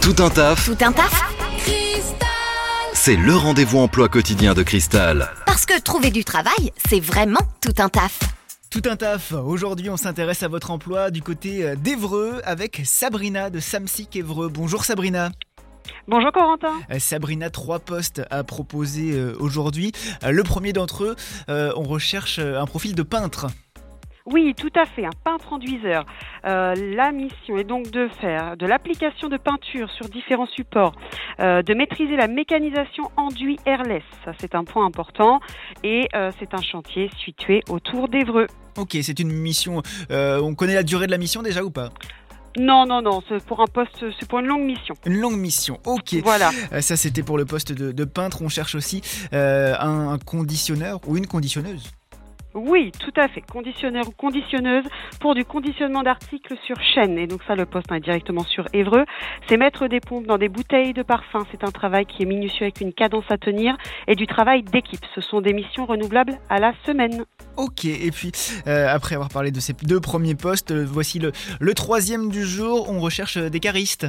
Tout un taf, Tout un taf c'est le rendez-vous emploi quotidien de Cristal. Parce que trouver du travail, c'est vraiment tout un taf. Tout un taf. Aujourd'hui, on s'intéresse à votre emploi du côté euh, d'Evreux avec Sabrina de Samsic Evreux. Bonjour Sabrina. Bonjour Corentin. Euh, Sabrina, trois postes à proposer euh, aujourd'hui. Le premier d'entre eux, on recherche un profil de peintre. Oui, tout à fait, un peintre enduiseur. Euh, la mission est donc de faire de l'application de peinture sur différents supports, euh, de maîtriser la mécanisation enduit airless, ça c'est un point important, et euh, c'est un chantier situé autour d'Evreux. Ok, c'est une mission. on connaît la durée de la mission déjà ou pas? Non, non, non, c'est pour un poste, c'est pour une longue mission. Une longue mission. Ok. Voilà. Ça, c'était pour le poste de, de peintre. On cherche aussi un conditionneur ou une conditionneuse. Oui, tout à fait. Conditionneur ou conditionneuse pour du conditionnement d'articles sur chaîne. Et donc ça, le poste est directement sur Évreux. C'est mettre des pompes dans des bouteilles de parfum. C'est un travail qui est minutieux avec une cadence à tenir et du travail d'équipe. Ce sont des missions renouvelables à la semaine. Ok, et puis euh, après avoir parlé de ces deux premiers postes, euh, voici le, le troisième du jour. On recherche des caristes.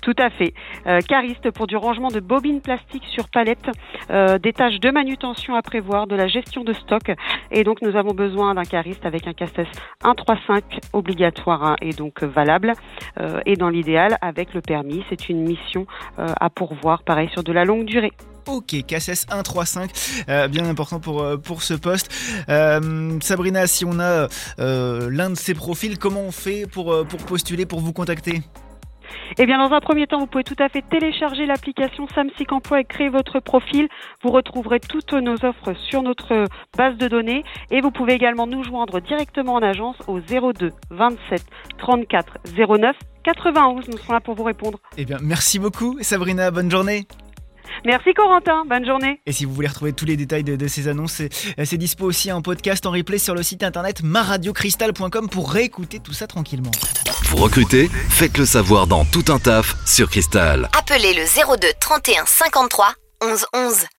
Tout à fait. Euh, cariste pour du rangement de bobines plastiques sur palette, euh, des tâches de manutention à prévoir, de la gestion de stock. Et donc nous avons besoin d'un cariste avec un CACES 135 obligatoire hein, et donc euh, valable. Et dans l'idéal avec le permis. C'est une mission à pourvoir, pareil, sur de la longue durée. Ok, KSS 135, euh, bien important pour, ce poste. Sabrina, si on a l'un de ces profils, comment on fait pour postuler, pour vous contacter? Eh bien, dans un premier temps, vous pouvez tout à fait télécharger l'application Samsic Emploi et créer votre profil. Vous retrouverez toutes nos offres sur notre base de données et vous pouvez également nous joindre directement en agence au 02 27 34 09 91. Nous serons là pour vous répondre. Eh bien, merci beaucoup, Sabrina, bonne journée. Merci Corentin, bonne journée. Et si vous voulez retrouver tous les détails de, de ces annonces, c'est c'est dispo aussi en podcast, en replay sur le site internet maradiocristal.com pour réécouter tout ça tranquillement. Vous recrutez Faites le savoir dans Tout un taf sur Cristal. Appelez le 02 31 53 11 11.